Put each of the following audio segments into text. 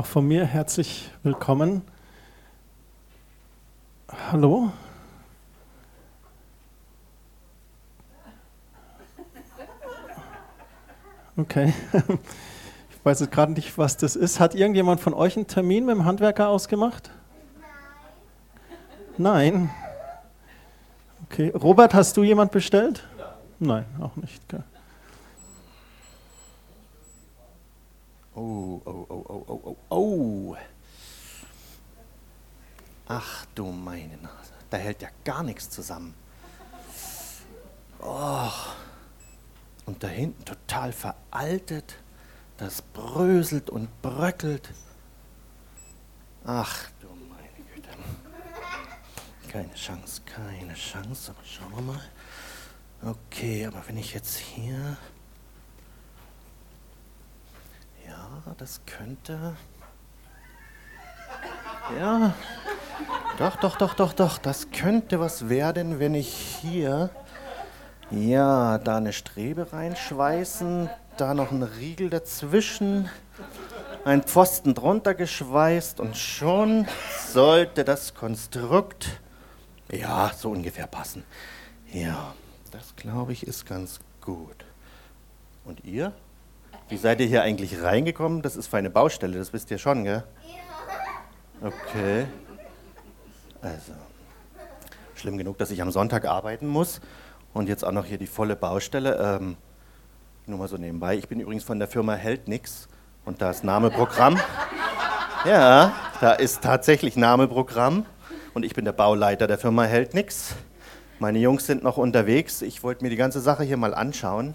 Auch von mir herzlich willkommen. Hallo? Okay. Ich weiß jetzt gerade nicht, was das ist. Hat irgendjemand von euch einen Termin mit dem Handwerker ausgemacht? Nein. Nein. Okay. Robert, hast du jemand bestellt? Nein, auch nicht. Okay. Oh, oh, oh, oh, oh, oh, oh. Ach du meine Nase, da hält ja gar nichts zusammen. Oh. Und da hinten total veraltet, das bröselt und bröckelt. Ach du meine Güte. Keine Chance, keine Chance, aber schauen wir mal. Okay, aber wenn ich jetzt hier das könnte. Ja, doch, doch, doch, doch, doch. Das könnte was werden, wenn ich hier, ja, da eine Strebe reinschweißen, da noch ein Riegel dazwischen, ein Pfosten drunter geschweißt und schon sollte das Konstrukt, ja, so ungefähr passen. Ja, das glaube ich ist ganz gut. Und ihr? Wie seid ihr hier eigentlich reingekommen? Das ist für eine Baustelle, das wisst ihr schon, gell? Ja. Okay. Also, schlimm genug, dass ich am Sonntag arbeiten muss und jetzt auch noch hier die volle Baustelle. Ähm, nur mal so nebenbei. Ich bin übrigens von der Firma Held Nix und da ist Name Programm. Ja, da ist tatsächlich Name Programm und ich bin der Bauleiter der Firma Held Nix. Meine Jungs sind noch unterwegs. Ich wollte mir die ganze Sache hier mal anschauen.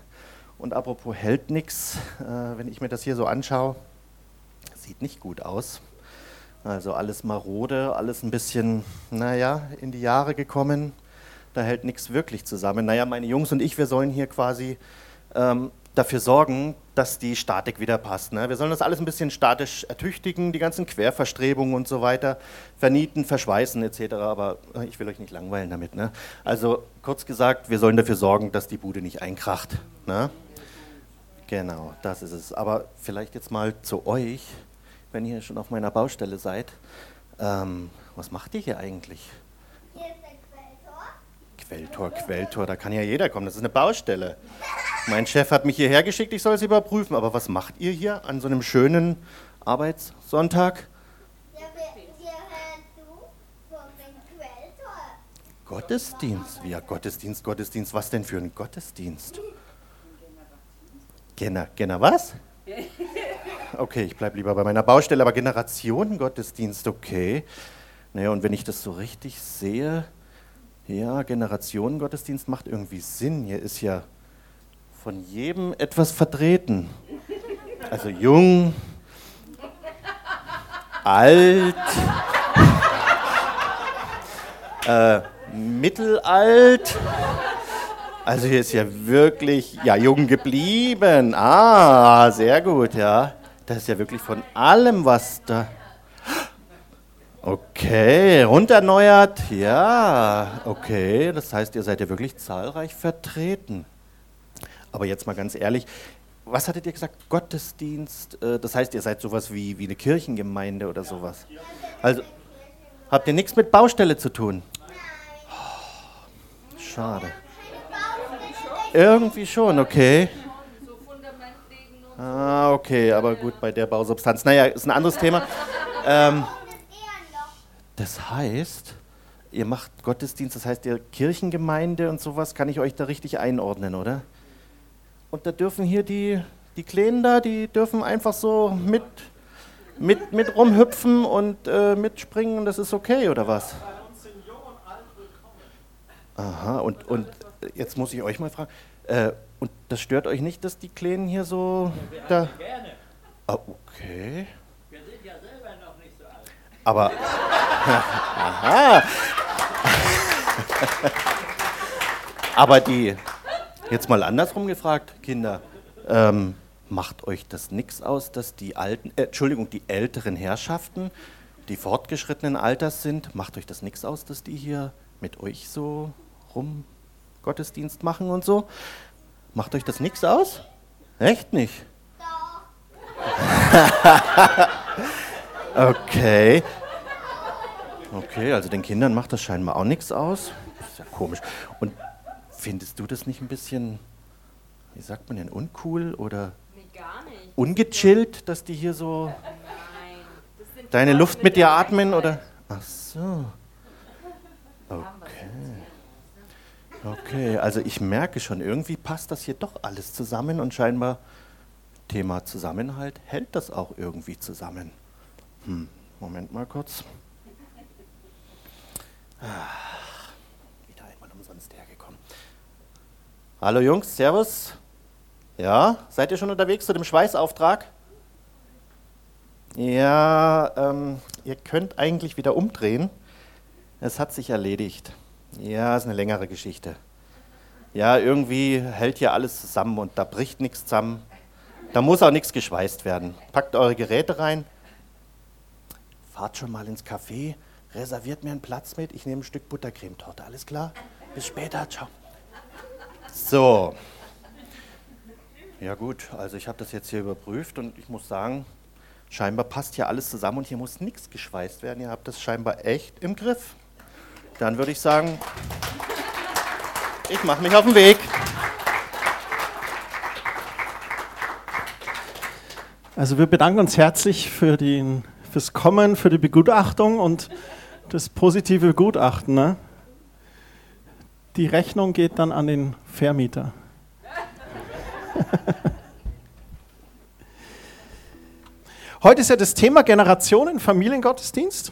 Und apropos hält nichts, äh, wenn ich mir das hier so anschaue, sieht nicht gut aus. Also alles marode, alles ein bisschen, naja, in die Jahre gekommen. Da hält nichts wirklich zusammen. Naja, meine Jungs und ich, wir sollen hier quasi ähm, dafür sorgen, dass die Statik wieder passt. Ne? Wir sollen das alles ein bisschen statisch ertüchtigen, die ganzen Querverstrebungen und so weiter, vernieten, verschweißen etc. Aber äh, ich will euch nicht langweilen damit. Ne? Also kurz gesagt, wir sollen dafür sorgen, dass die Bude nicht einkracht. Ne? Genau, das ist es. Aber vielleicht jetzt mal zu euch, wenn ihr schon auf meiner Baustelle seid. Ähm, was macht ihr hier eigentlich? Hier ist der Quelltor, Quelltor. Quelltor, da kann ja jeder kommen. Das ist eine Baustelle. Mein Chef hat mich hierher geschickt, ich soll es überprüfen. Aber was macht ihr hier an so einem schönen Arbeitssonntag? Ja, wir, wir hören zu von dem Quelltor. Gottesdienst. Ja, Gottesdienst, Gottesdienst. Was denn für ein Gottesdienst? Gener, Gener was? Okay, ich bleibe lieber bei meiner Baustelle, aber Generationengottesdienst, okay. Naja, und wenn ich das so richtig sehe, ja, Generationengottesdienst macht irgendwie Sinn. Hier ist ja von jedem etwas vertreten. Also jung, alt, äh, mittelalt. Also hier ist ja wirklich ja, jung geblieben. Ah, sehr gut, ja. Das ist ja wirklich von allem was da. Okay, runterneuert. Ja, okay. Das heißt, ihr seid ja wirklich zahlreich vertreten. Aber jetzt mal ganz ehrlich, was hattet ihr gesagt? Gottesdienst? äh, Das heißt, ihr seid sowas wie, wie eine Kirchengemeinde oder sowas. Also, habt ihr nichts mit Baustelle zu tun? Schade. Irgendwie schon, okay. Ah, okay, aber gut, bei der Bausubstanz. Naja, ist ein anderes Thema. Ähm, das heißt, ihr macht Gottesdienst, das heißt, ihr Kirchengemeinde und sowas, kann ich euch da richtig einordnen, oder? Und da dürfen hier die, die Kleinen da, die dürfen einfach so mit, mit, mit rumhüpfen und äh, mitspringen und das ist okay, oder was? Aha, und, und jetzt muss ich euch mal fragen, äh, und das stört euch nicht, dass die Kleinen hier so da... Gerne. Ah, okay. Wir sind ja selber noch nicht so alt. Aber. Aha. Aber die. Jetzt mal andersrum gefragt, Kinder. Ähm, macht euch das nichts aus, dass die alten, äh, Entschuldigung, die älteren Herrschaften, die fortgeschrittenen Alters sind, macht euch das nichts aus, dass die hier mit euch so rum Gottesdienst machen und so? Macht euch das nichts aus? Echt nicht? Okay. Okay, also den Kindern macht das scheinbar auch nichts aus. Das ist ja komisch. Und findest du das nicht ein bisschen, wie sagt man denn, uncool oder Nee, gar nicht. ungechillt, dass die hier so Nein. Deine Luft mit dir atmen oder? Ach so. Okay. Okay, also ich merke schon, irgendwie passt das hier doch alles zusammen und scheinbar Thema Zusammenhalt hält das auch irgendwie zusammen. Hm, Moment mal kurz. Ah, wieder einmal umsonst hergekommen. Hallo Jungs, Servus. Ja, seid ihr schon unterwegs zu dem Schweißauftrag? Ja, ähm, ihr könnt eigentlich wieder umdrehen. Es hat sich erledigt. Ja, ist eine längere Geschichte. Ja, irgendwie hält hier alles zusammen und da bricht nichts zusammen. Da muss auch nichts geschweißt werden. Packt eure Geräte rein. Fahrt schon mal ins Café. Reserviert mir einen Platz mit. Ich nehme ein Stück Buttercremetorte. Alles klar? Bis später. Ciao. So. Ja gut, also ich habe das jetzt hier überprüft und ich muss sagen, scheinbar passt hier alles zusammen und hier muss nichts geschweißt werden. Ihr habt das scheinbar echt im Griff. Dann würde ich sagen, ich mache mich auf den Weg. Also wir bedanken uns herzlich für den, fürs Kommen, für die Begutachtung und das positive Gutachten. Ne? Die Rechnung geht dann an den Vermieter. Heute ist ja das Thema Generationen Familiengottesdienst.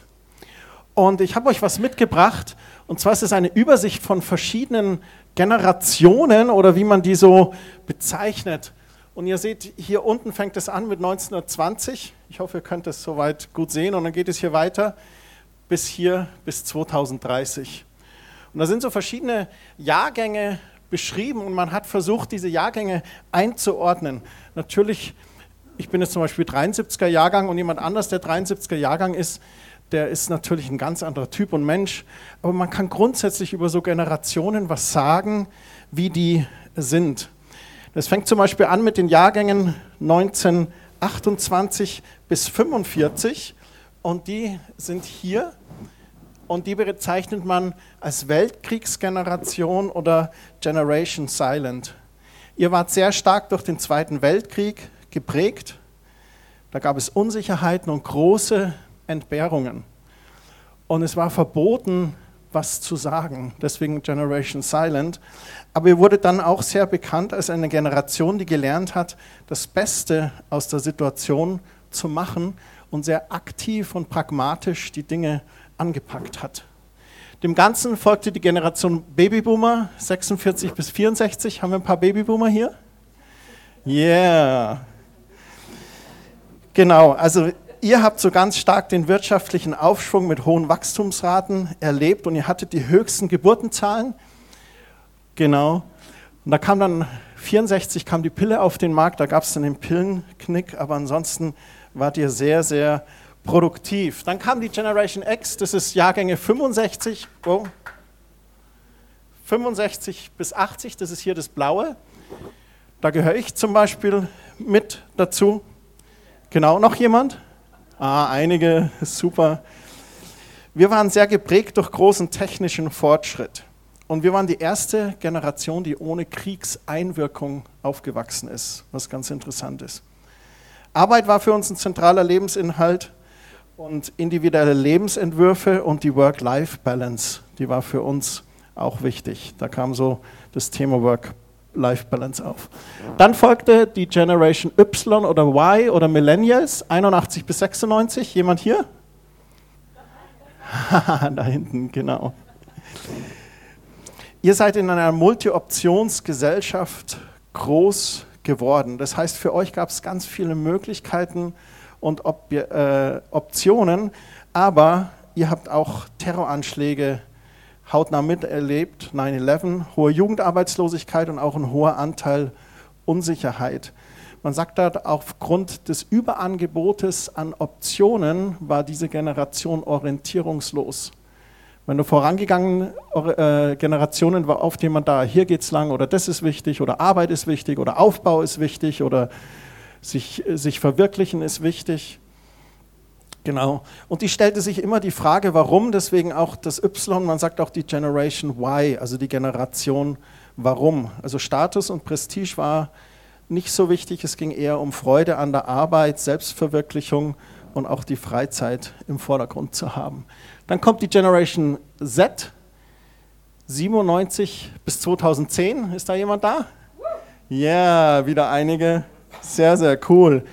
Und ich habe euch was mitgebracht. Und zwar ist es eine Übersicht von verschiedenen Generationen oder wie man die so bezeichnet. Und ihr seht, hier unten fängt es an mit 1920. Ich hoffe, ihr könnt es soweit gut sehen. Und dann geht es hier weiter bis hier, bis 2030. Und da sind so verschiedene Jahrgänge beschrieben und man hat versucht, diese Jahrgänge einzuordnen. Natürlich, ich bin jetzt zum Beispiel 73er Jahrgang und jemand anders, der 73er Jahrgang ist, der ist natürlich ein ganz anderer Typ und Mensch. Aber man kann grundsätzlich über so Generationen was sagen, wie die sind. Das fängt zum Beispiel an mit den Jahrgängen 1928 bis 45 und die sind hier und die bezeichnet man als Weltkriegsgeneration oder Generation Silent. Ihr wart sehr stark durch den Zweiten Weltkrieg geprägt. Da gab es Unsicherheiten und große Entbehrungen. Und es war verboten, was zu sagen, deswegen Generation Silent. Aber ihr wurde dann auch sehr bekannt als eine Generation, die gelernt hat, das Beste aus der Situation zu machen und sehr aktiv und pragmatisch die Dinge angepackt hat. Dem Ganzen folgte die Generation Babyboomer, 46 bis 64. Haben wir ein paar Babyboomer hier? Yeah. Genau, also ihr habt so ganz stark den wirtschaftlichen Aufschwung mit hohen Wachstumsraten erlebt und ihr hattet die höchsten Geburtenzahlen. Genau. Und da kam dann 64 kam die Pille auf den Markt, da gab es dann den Pillenknick, aber ansonsten wart ihr sehr, sehr produktiv. Dann kam die Generation X, das ist Jahrgänge 65, oh, 65 bis 80, das ist hier das Blaue. Da gehöre ich zum Beispiel mit dazu. Genau, noch jemand? Ah, einige, super. Wir waren sehr geprägt durch großen technischen Fortschritt. Und wir waren die erste Generation, die ohne Kriegseinwirkung aufgewachsen ist, was ganz interessant ist. Arbeit war für uns ein zentraler Lebensinhalt und individuelle Lebensentwürfe und die Work-Life-Balance, die war für uns auch wichtig. Da kam so das Thema Work-Life-Balance auf. Dann folgte die Generation Y oder Y oder Millennials, 81 bis 96. Jemand hier? da hinten, genau. Ihr seid in einer Multi-Options-Gesellschaft groß geworden. Das heißt, für euch gab es ganz viele Möglichkeiten und Op äh, Optionen, aber ihr habt auch Terroranschläge hautnah miterlebt, 9-11, hohe Jugendarbeitslosigkeit und auch ein hoher Anteil Unsicherheit. Man sagt da, aufgrund des Überangebotes an Optionen war diese Generation orientierungslos. Wenn du vorangegangenen äh, Generationen war oft jemand da, hier geht's lang oder das ist wichtig oder Arbeit ist wichtig oder Aufbau ist wichtig oder sich, sich verwirklichen ist wichtig. Genau. Und die stellte sich immer die Frage, warum, deswegen auch das Y, man sagt auch die Generation Y, also die Generation warum. Also Status und Prestige war nicht so wichtig, es ging eher um Freude an der Arbeit, Selbstverwirklichung und auch die Freizeit im Vordergrund zu haben. Dann kommt die Generation Z, 97 bis 2010. Ist da jemand da? Ja, yeah, wieder einige. Sehr, sehr cool.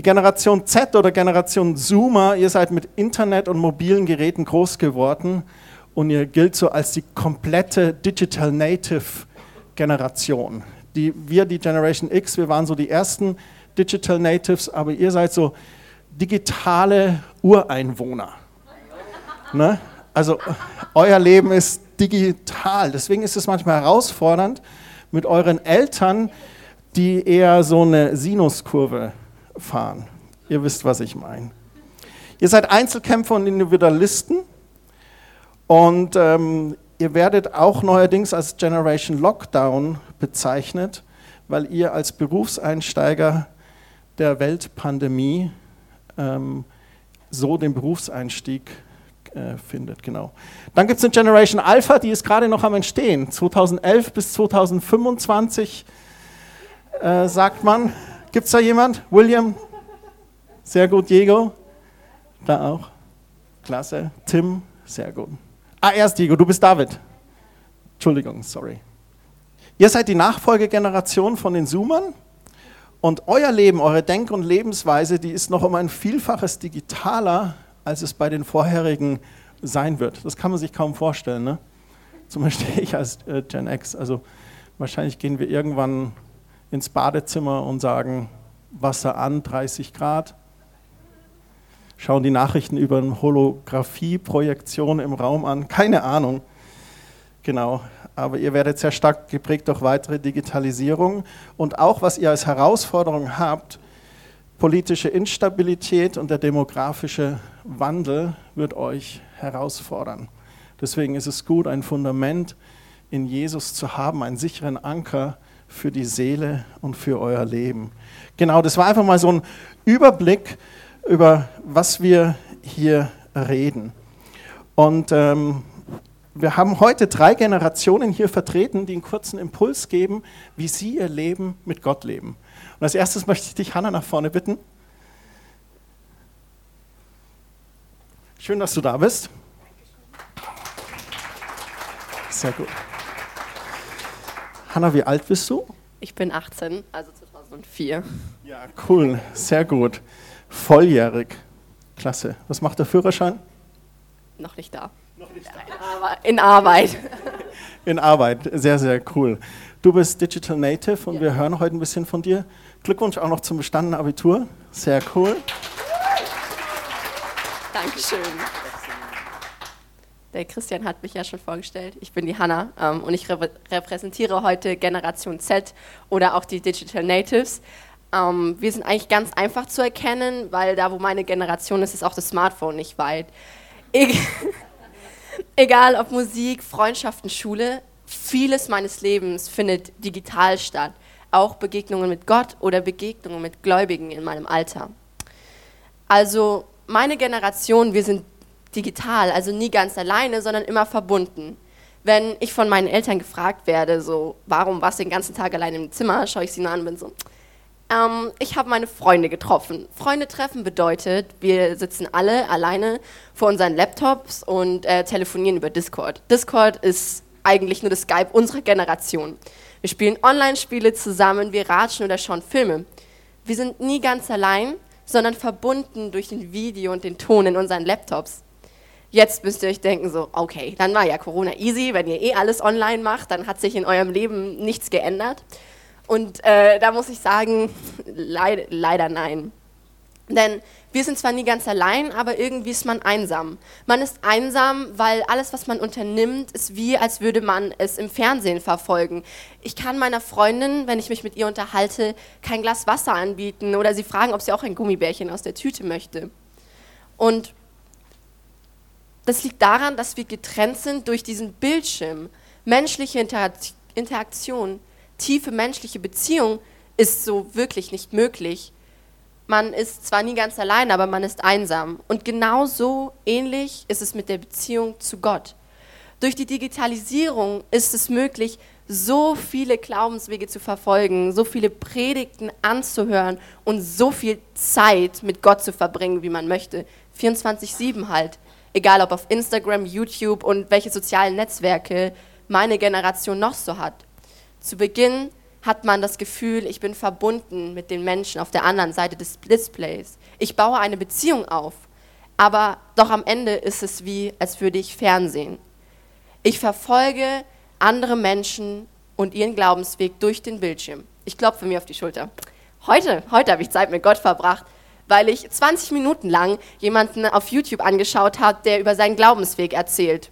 Die Generation Z oder Generation Zoomer, ihr seid mit Internet und mobilen Geräten groß geworden und ihr gilt so als die komplette Digital Native Generation. Die, wir, die Generation X, wir waren so die ersten Digital Natives, aber ihr seid so digitale Ureinwohner. Ne? Also euer Leben ist digital. Deswegen ist es manchmal herausfordernd mit euren Eltern, die eher so eine Sinuskurve fahren. Ihr wisst, was ich meine. Ihr seid Einzelkämpfer und Individualisten und ähm, ihr werdet auch neuerdings als Generation Lockdown bezeichnet, weil ihr als Berufseinsteiger der Weltpandemie ähm, so den Berufseinstieg äh, findet. Genau. Dann gibt es eine Generation Alpha, die ist gerade noch am Entstehen. 2011 bis 2025 äh, sagt man. Gibt es da jemand? William? Sehr gut. Diego? Da auch. Klasse. Tim? Sehr gut. Ah, erst Diego, du bist David. Entschuldigung, sorry. Ihr seid die Nachfolgegeneration von den Zoomern und euer Leben, eure Denk- und Lebensweise, die ist noch um ein Vielfaches digitaler, als es bei den vorherigen sein wird. Das kann man sich kaum vorstellen. Ne? Zum Beispiel ich als äh, Gen X. Also wahrscheinlich gehen wir irgendwann ins Badezimmer und sagen, Wasser an, 30 Grad. Schauen die Nachrichten über eine Holographie-Projektion im Raum an. Keine Ahnung. Genau aber ihr werdet sehr stark geprägt durch weitere Digitalisierung und auch, was ihr als Herausforderung habt, politische Instabilität und der demografische Wandel wird euch herausfordern. Deswegen ist es gut, ein Fundament in Jesus zu haben, einen sicheren Anker für die Seele und für euer Leben. Genau, das war einfach mal so ein Überblick über was wir hier reden. Und ähm, wir haben heute drei Generationen hier vertreten, die einen kurzen Impuls geben, wie sie ihr Leben mit Gott leben. Und als erstes möchte ich dich, Hanna, nach vorne bitten. Schön, dass du da bist. Sehr gut. Hanna, wie alt bist du? Ich bin 18, also 2004. Ja, cool, sehr gut. Volljährig. Klasse. Was macht der Führerschein? Noch nicht da. In Arbeit. In Arbeit, sehr, sehr cool. Du bist Digital Native und ja. wir hören heute ein bisschen von dir. Glückwunsch auch noch zum bestandenen Abitur. Sehr cool. Dankeschön. Der Christian hat mich ja schon vorgestellt. Ich bin die Hanna ähm, und ich rep repräsentiere heute Generation Z oder auch die Digital Natives. Ähm, wir sind eigentlich ganz einfach zu erkennen, weil da, wo meine Generation ist, ist auch das Smartphone nicht weit. Ich Egal ob Musik, Freundschaften, Schule, vieles meines Lebens findet digital statt. Auch Begegnungen mit Gott oder Begegnungen mit Gläubigen in meinem Alter. Also meine Generation, wir sind digital, also nie ganz alleine, sondern immer verbunden. Wenn ich von meinen Eltern gefragt werde, so, warum warst du den ganzen Tag allein im Zimmer, schaue ich sie nur an und bin so, ähm, ich habe meine Freunde getroffen. Freunde treffen bedeutet, wir sitzen alle alleine vor unseren Laptops und äh, telefonieren über Discord. Discord ist eigentlich nur das Skype unserer Generation. Wir spielen Online-Spiele zusammen, wir ratschen oder schauen Filme. Wir sind nie ganz allein, sondern verbunden durch den Video und den Ton in unseren Laptops. Jetzt müsst ihr euch denken, so, okay, dann war ja Corona easy, wenn ihr eh alles online macht, dann hat sich in eurem Leben nichts geändert. Und äh, da muss ich sagen, leid, leider nein. Denn wir sind zwar nie ganz allein, aber irgendwie ist man einsam. Man ist einsam, weil alles, was man unternimmt, ist wie, als würde man es im Fernsehen verfolgen. Ich kann meiner Freundin, wenn ich mich mit ihr unterhalte, kein Glas Wasser anbieten oder sie fragen, ob sie auch ein Gummibärchen aus der Tüte möchte. Und das liegt daran, dass wir getrennt sind durch diesen Bildschirm. Menschliche Interaktion tiefe menschliche Beziehung ist so wirklich nicht möglich. Man ist zwar nie ganz allein, aber man ist einsam. Und genauso ähnlich ist es mit der Beziehung zu Gott. Durch die Digitalisierung ist es möglich, so viele Glaubenswege zu verfolgen, so viele Predigten anzuhören und so viel Zeit mit Gott zu verbringen, wie man möchte. 24-7 halt. Egal ob auf Instagram, YouTube und welche sozialen Netzwerke meine Generation noch so hat. Zu Beginn hat man das Gefühl, ich bin verbunden mit den Menschen auf der anderen Seite des Displays. Ich baue eine Beziehung auf, aber doch am Ende ist es wie, als würde ich Fernsehen. Ich verfolge andere Menschen und ihren Glaubensweg durch den Bildschirm. Ich klopfe mir auf die Schulter. Heute, heute habe ich Zeit mit Gott verbracht, weil ich 20 Minuten lang jemanden auf YouTube angeschaut habe, der über seinen Glaubensweg erzählt.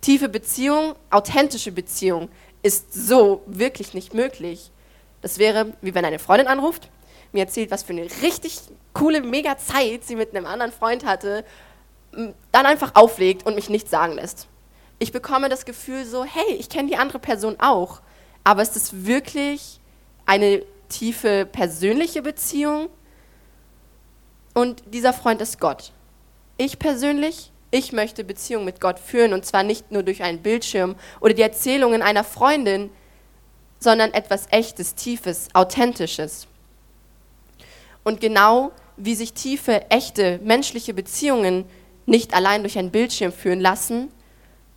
Tiefe Beziehung, authentische Beziehung ist so wirklich nicht möglich. Das wäre, wie wenn eine Freundin anruft, mir erzählt, was für eine richtig coole, mega Zeit sie mit einem anderen Freund hatte, dann einfach auflegt und mich nichts sagen lässt. Ich bekomme das Gefühl so, hey, ich kenne die andere Person auch, aber ist es wirklich eine tiefe persönliche Beziehung? Und dieser Freund ist Gott. Ich persönlich ich möchte Beziehung mit Gott führen und zwar nicht nur durch einen Bildschirm oder die Erzählungen einer Freundin, sondern etwas Echtes, Tiefes, Authentisches. Und genau wie sich tiefe, echte, menschliche Beziehungen nicht allein durch einen Bildschirm führen lassen,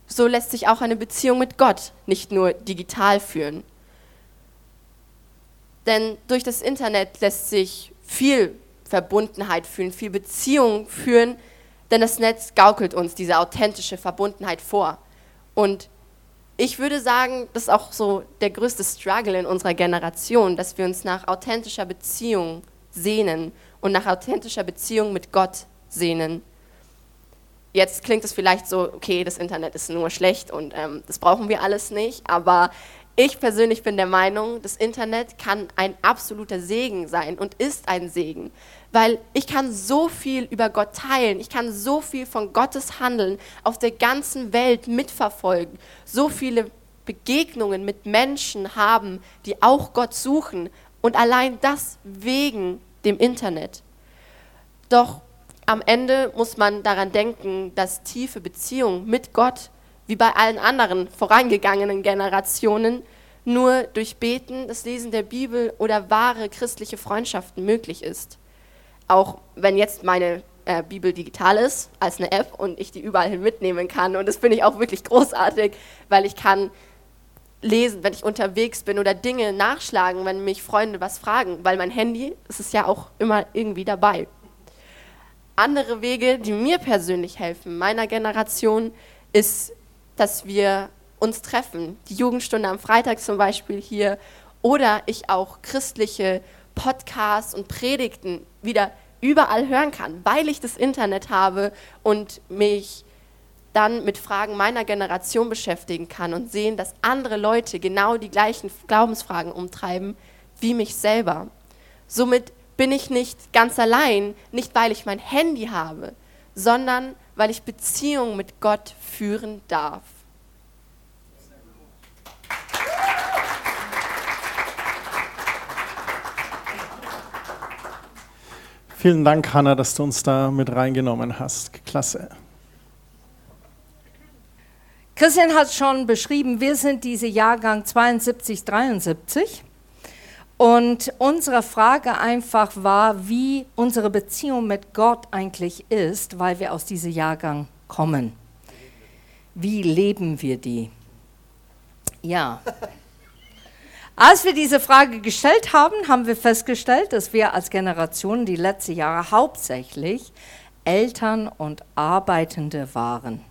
so lässt sich auch eine Beziehung mit Gott nicht nur digital führen. Denn durch das Internet lässt sich viel Verbundenheit fühlen, viel Beziehung führen, denn das Netz gaukelt uns diese authentische Verbundenheit vor. Und ich würde sagen, das ist auch so der größte Struggle in unserer Generation, dass wir uns nach authentischer Beziehung sehnen und nach authentischer Beziehung mit Gott sehnen. Jetzt klingt es vielleicht so, okay, das Internet ist nur schlecht und ähm, das brauchen wir alles nicht, aber ich persönlich bin der Meinung, das Internet kann ein absoluter Segen sein und ist ein Segen, weil ich kann so viel über Gott teilen, ich kann so viel von Gottes Handeln auf der ganzen Welt mitverfolgen, so viele Begegnungen mit Menschen haben, die auch Gott suchen und allein das wegen dem Internet. Doch am Ende muss man daran denken, dass tiefe Beziehung mit Gott wie bei allen anderen vorangegangenen Generationen, nur durch Beten, das Lesen der Bibel oder wahre christliche Freundschaften möglich ist. Auch wenn jetzt meine äh, Bibel digital ist, als eine App und ich die überall hin mitnehmen kann. Und das finde ich auch wirklich großartig, weil ich kann lesen, wenn ich unterwegs bin oder Dinge nachschlagen, wenn mich Freunde was fragen, weil mein Handy, ist ja auch immer irgendwie dabei. Andere Wege, die mir persönlich helfen, meiner Generation, ist dass wir uns treffen. Die Jugendstunde am Freitag zum Beispiel hier oder ich auch christliche Podcasts und Predigten wieder überall hören kann, weil ich das Internet habe und mich dann mit Fragen meiner Generation beschäftigen kann und sehen, dass andere Leute genau die gleichen Glaubensfragen umtreiben wie mich selber. Somit bin ich nicht ganz allein, nicht weil ich mein Handy habe, sondern weil ich Beziehung mit Gott führen darf. Vielen Dank, Hanna, dass du uns da mit reingenommen hast. Klasse. Christian hat schon beschrieben, wir sind diese Jahrgang 72, 73. Und unsere Frage einfach war, wie unsere Beziehung mit Gott eigentlich ist, weil wir aus diesem Jahrgang kommen. Wie leben wir die? Ja. Als wir diese Frage gestellt haben, haben wir festgestellt, dass wir als Generation die letzten Jahre hauptsächlich Eltern und Arbeitende waren.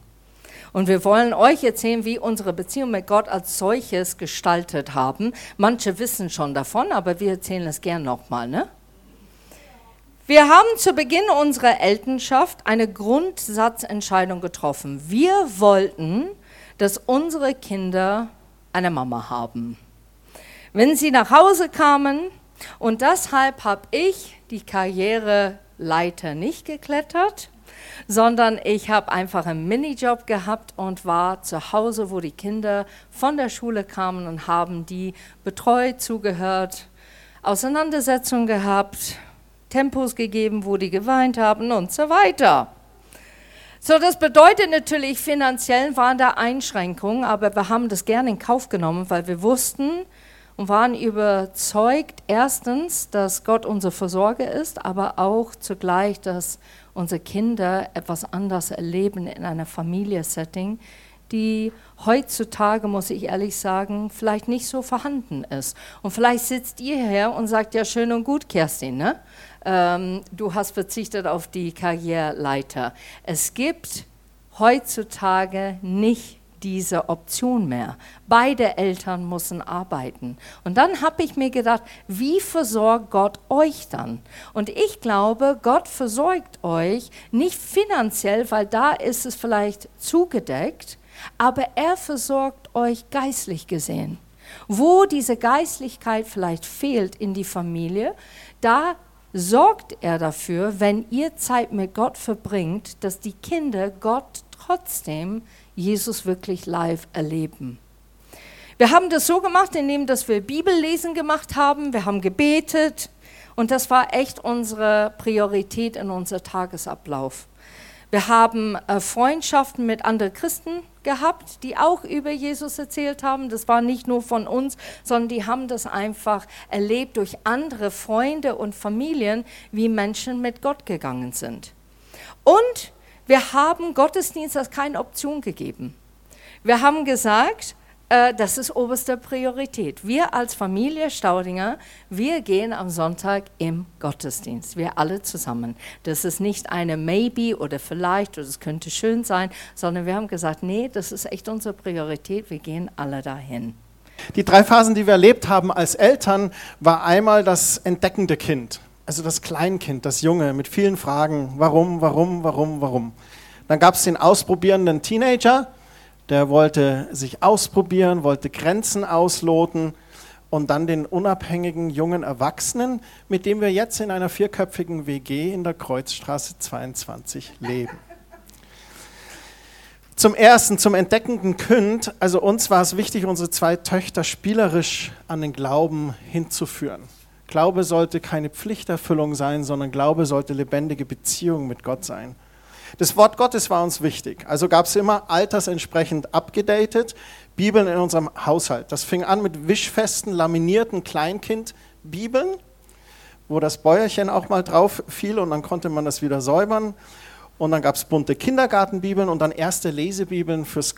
Und wir wollen euch erzählen, wie unsere Beziehung mit Gott als solches gestaltet haben. Manche wissen schon davon, aber wir erzählen es gern nochmal. Ne? Wir haben zu Beginn unserer Elternschaft eine Grundsatzentscheidung getroffen. Wir wollten, dass unsere Kinder eine Mama haben. Wenn sie nach Hause kamen, und deshalb habe ich die Karriereleiter nicht geklettert, sondern ich habe einfach einen Minijob gehabt und war zu Hause, wo die Kinder von der Schule kamen und haben die betreut, zugehört, Auseinandersetzungen gehabt, Tempos gegeben, wo die geweint haben und so weiter. So, das bedeutet natürlich, finanziell waren da Einschränkungen, aber wir haben das gerne in Kauf genommen, weil wir wussten und waren überzeugt, erstens, dass Gott unser Versorger ist, aber auch zugleich, dass unsere Kinder etwas anders erleben in einer Familiensetting, die heutzutage, muss ich ehrlich sagen, vielleicht nicht so vorhanden ist. Und vielleicht sitzt ihr hier und sagt, ja, schön und gut, Kerstin, ne? Ähm, du hast verzichtet auf die Karriereleiter. Es gibt heutzutage nicht diese Option mehr. Beide Eltern müssen arbeiten. Und dann habe ich mir gedacht, wie versorgt Gott euch dann? Und ich glaube, Gott versorgt euch nicht finanziell, weil da ist es vielleicht zugedeckt, aber er versorgt euch geistlich gesehen. Wo diese Geistlichkeit vielleicht fehlt in die Familie, da sorgt er dafür, wenn ihr Zeit mit Gott verbringt, dass die Kinder Gott trotzdem Jesus wirklich live erleben. Wir haben das so gemacht, indem dass wir Bibellesen gemacht haben, wir haben gebetet und das war echt unsere Priorität in unserem Tagesablauf. Wir haben äh, Freundschaften mit anderen Christen gehabt, die auch über Jesus erzählt haben. Das war nicht nur von uns, sondern die haben das einfach erlebt durch andere Freunde und Familien, wie Menschen mit Gott gegangen sind. Und wir haben Gottesdienst als keine Option gegeben. Wir haben gesagt, äh, das ist oberste Priorität. Wir als Familie Staudinger, wir gehen am Sonntag im Gottesdienst, wir alle zusammen. Das ist nicht eine Maybe oder vielleicht oder es könnte schön sein, sondern wir haben gesagt, nee, das ist echt unsere Priorität, wir gehen alle dahin. Die drei Phasen, die wir erlebt haben als Eltern, war einmal das entdeckende Kind, also das Kleinkind, das Junge mit vielen Fragen, warum, warum, warum, warum. Dann gab es den ausprobierenden Teenager, der wollte sich ausprobieren, wollte Grenzen ausloten und dann den unabhängigen jungen Erwachsenen, mit dem wir jetzt in einer vierköpfigen WG in der Kreuzstraße 22 leben. Zum ersten, zum entdeckenden Kind, also uns war es wichtig, unsere zwei Töchter spielerisch an den Glauben hinzuführen. Glaube sollte keine Pflichterfüllung sein, sondern Glaube sollte lebendige Beziehung mit Gott sein. Das Wort Gottes war uns wichtig. Also gab es immer altersentsprechend abgedatet Bibeln in unserem Haushalt. Das fing an mit wischfesten, laminierten Kleinkind-Bibeln, wo das Bäuerchen auch mal drauf fiel und dann konnte man das wieder säubern. Und dann gab es bunte Kindergartenbibeln und dann erste Lesebibeln fürs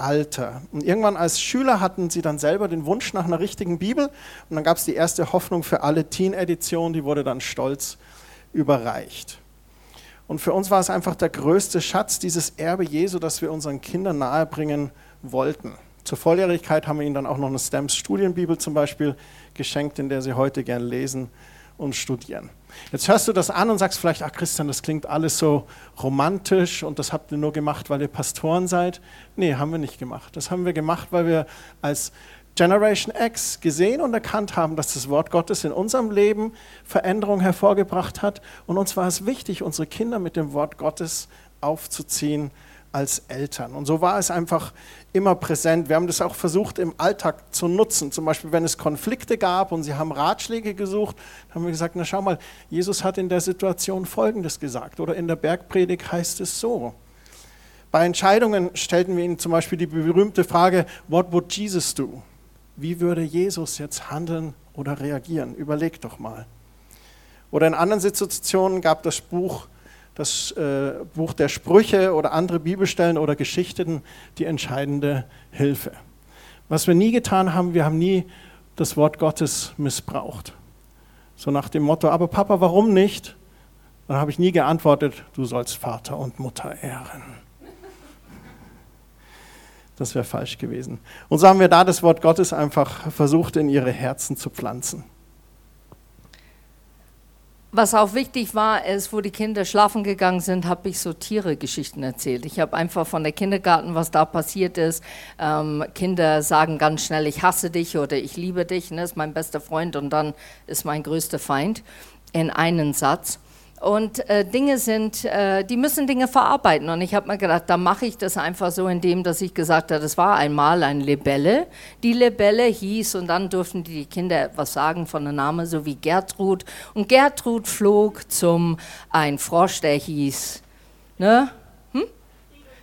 Grundschulalter. Und irgendwann als Schüler hatten sie dann selber den Wunsch nach einer richtigen Bibel und dann gab es die erste Hoffnung für alle Teen-Editionen, die wurde dann stolz überreicht. Und für uns war es einfach der größte Schatz, dieses Erbe Jesu, das wir unseren Kindern nahebringen wollten. Zur Volljährigkeit haben wir ihnen dann auch noch eine Stamps Studienbibel zum Beispiel geschenkt, in der sie heute gern lesen und studieren. Jetzt hörst du das an und sagst vielleicht, ach Christian, das klingt alles so romantisch und das habt ihr nur gemacht, weil ihr Pastoren seid. Nee, haben wir nicht gemacht. Das haben wir gemacht, weil wir als Generation X gesehen und erkannt haben, dass das Wort Gottes in unserem Leben Veränderung hervorgebracht hat. Und uns war es wichtig, unsere Kinder mit dem Wort Gottes aufzuziehen als Eltern. Und so war es einfach immer präsent. Wir haben das auch versucht im Alltag zu nutzen. Zum Beispiel, wenn es Konflikte gab und sie haben Ratschläge gesucht, haben wir gesagt, na schau mal, Jesus hat in der Situation Folgendes gesagt. Oder in der Bergpredigt heißt es so. Bei Entscheidungen stellten wir ihnen zum Beispiel die berühmte Frage, what would Jesus do? wie würde Jesus jetzt handeln oder reagieren? Überleg doch mal. Oder in anderen Situationen gab das Buch, das äh, Buch der Sprüche oder andere Bibelstellen oder Geschichten die entscheidende Hilfe. Was wir nie getan haben, wir haben nie das Wort Gottes missbraucht. So nach dem Motto, aber Papa, warum nicht? Dann habe ich nie geantwortet, du sollst Vater und Mutter ehren. Das wäre falsch gewesen. Und so haben wir da das Wort Gottes einfach versucht, in ihre Herzen zu pflanzen. Was auch wichtig war, ist, wo die Kinder schlafen gegangen sind, habe ich so Tiere-Geschichten erzählt. Ich habe einfach von der Kindergarten, was da passiert ist. Ähm, Kinder sagen ganz schnell, ich hasse dich oder ich liebe dich, ne, ist mein bester Freund und dann ist mein größter Feind in einen Satz. Und äh, Dinge sind, äh, die müssen Dinge verarbeiten. Und ich habe mir gedacht, da mache ich das einfach so, indem dass ich gesagt habe, das war einmal ein Libelle. Die Libelle hieß, und dann durften die Kinder etwas sagen von der Name, so wie Gertrud. Und Gertrud flog zum ein Frosch, der hieß, ne?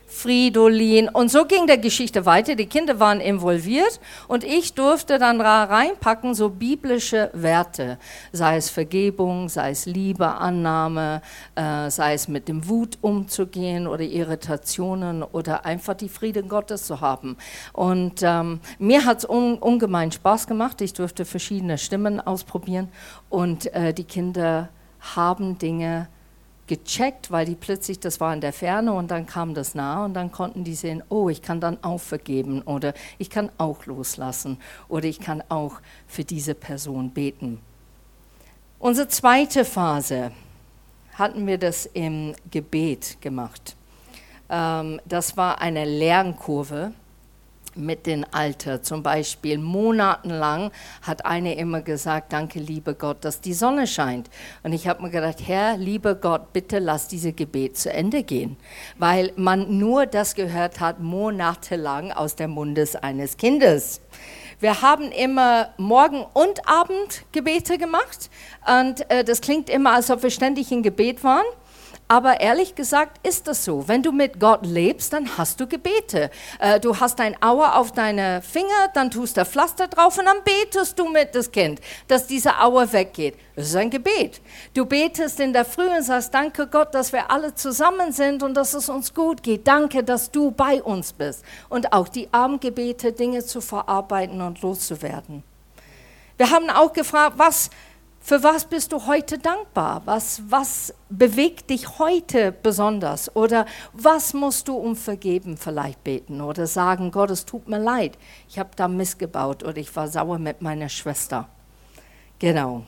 Fridolin. Und so ging der Geschichte weiter. Die Kinder waren involviert und ich durfte dann reinpacken so biblische Werte, sei es Vergebung, sei es Liebe, Annahme, äh, sei es mit dem Wut umzugehen oder Irritationen oder einfach die Frieden Gottes zu haben. Und ähm, mir hat es un ungemein Spaß gemacht. Ich durfte verschiedene Stimmen ausprobieren und äh, die Kinder haben Dinge gecheckt, weil die plötzlich, das war in der Ferne und dann kam das nah und dann konnten die sehen, oh, ich kann dann auch vergeben oder ich kann auch loslassen oder ich kann auch für diese Person beten. Unsere zweite Phase hatten wir das im Gebet gemacht. Ähm, das war eine Lernkurve mit dem Alter. Zum Beispiel monatelang hat eine immer gesagt, danke liebe Gott, dass die Sonne scheint. Und ich habe mir gedacht, Herr, lieber Gott, bitte lass dieses Gebet zu Ende gehen, weil man nur das gehört hat monatelang aus dem Mundes eines Kindes. Wir haben immer Morgen- und Abendgebete gemacht und äh, das klingt immer, als ob wir ständig in Gebet waren. Aber ehrlich gesagt ist das so. Wenn du mit Gott lebst, dann hast du Gebete. Äh, du hast ein Auer auf deine Finger, dann tust du Pflaster drauf und dann betest du mit das Kind, dass diese Auer weggeht. Das ist ein Gebet. Du betest in der Früh und sagst, danke Gott, dass wir alle zusammen sind und dass es uns gut geht. Danke, dass du bei uns bist. Und auch die Abendgebete, Dinge zu verarbeiten und loszuwerden. Wir haben auch gefragt, was für was bist du heute dankbar? Was, was bewegt dich heute besonders? Oder was musst du um Vergeben vielleicht beten? Oder sagen, Gott, es tut mir leid, ich habe da missgebaut oder ich war sauer mit meiner Schwester. Genau.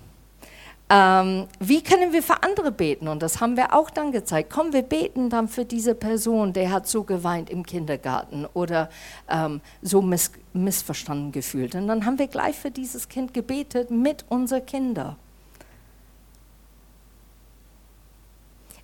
Ähm, wie können wir für andere beten? Und das haben wir auch dann gezeigt. Komm, wir beten dann für diese Person, der hat so geweint im Kindergarten oder ähm, so miss missverstanden gefühlt. Und dann haben wir gleich für dieses Kind gebetet mit unseren Kindern.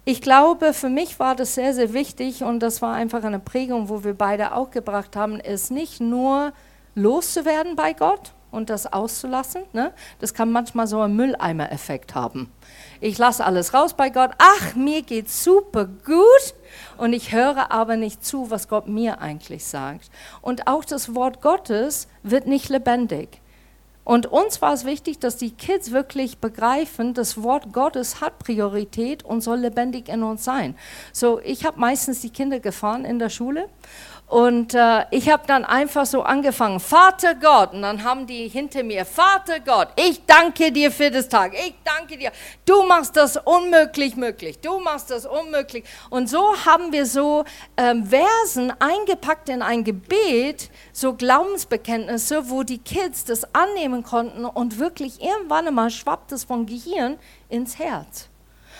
Ich glaube, für mich war das sehr, sehr wichtig und das war einfach eine Prägung, wo wir beide auch gebracht haben, es nicht nur loszuwerden bei Gott und das auszulassen. Ne? Das kann manchmal so einen Mülleimer-Effekt haben. Ich lasse alles raus bei Gott. Ach, mir geht's super gut und ich höre aber nicht zu, was Gott mir eigentlich sagt. Und auch das Wort Gottes wird nicht lebendig. Und uns war es wichtig, dass die Kids wirklich begreifen, das Wort Gottes hat Priorität und soll lebendig in uns sein. So, ich habe meistens die Kinder gefahren in der Schule und äh, ich habe dann einfach so angefangen, Vater Gott, und dann haben die hinter mir, Vater Gott, ich danke dir für das Tag, ich danke dir, du machst das unmöglich möglich, du machst das unmöglich. Und so haben wir so ähm, Versen eingepackt in ein Gebet, so Glaubensbekenntnisse, wo die Kids das annehmen konnten. Und wirklich irgendwann einmal schwappt es vom Gehirn ins Herz.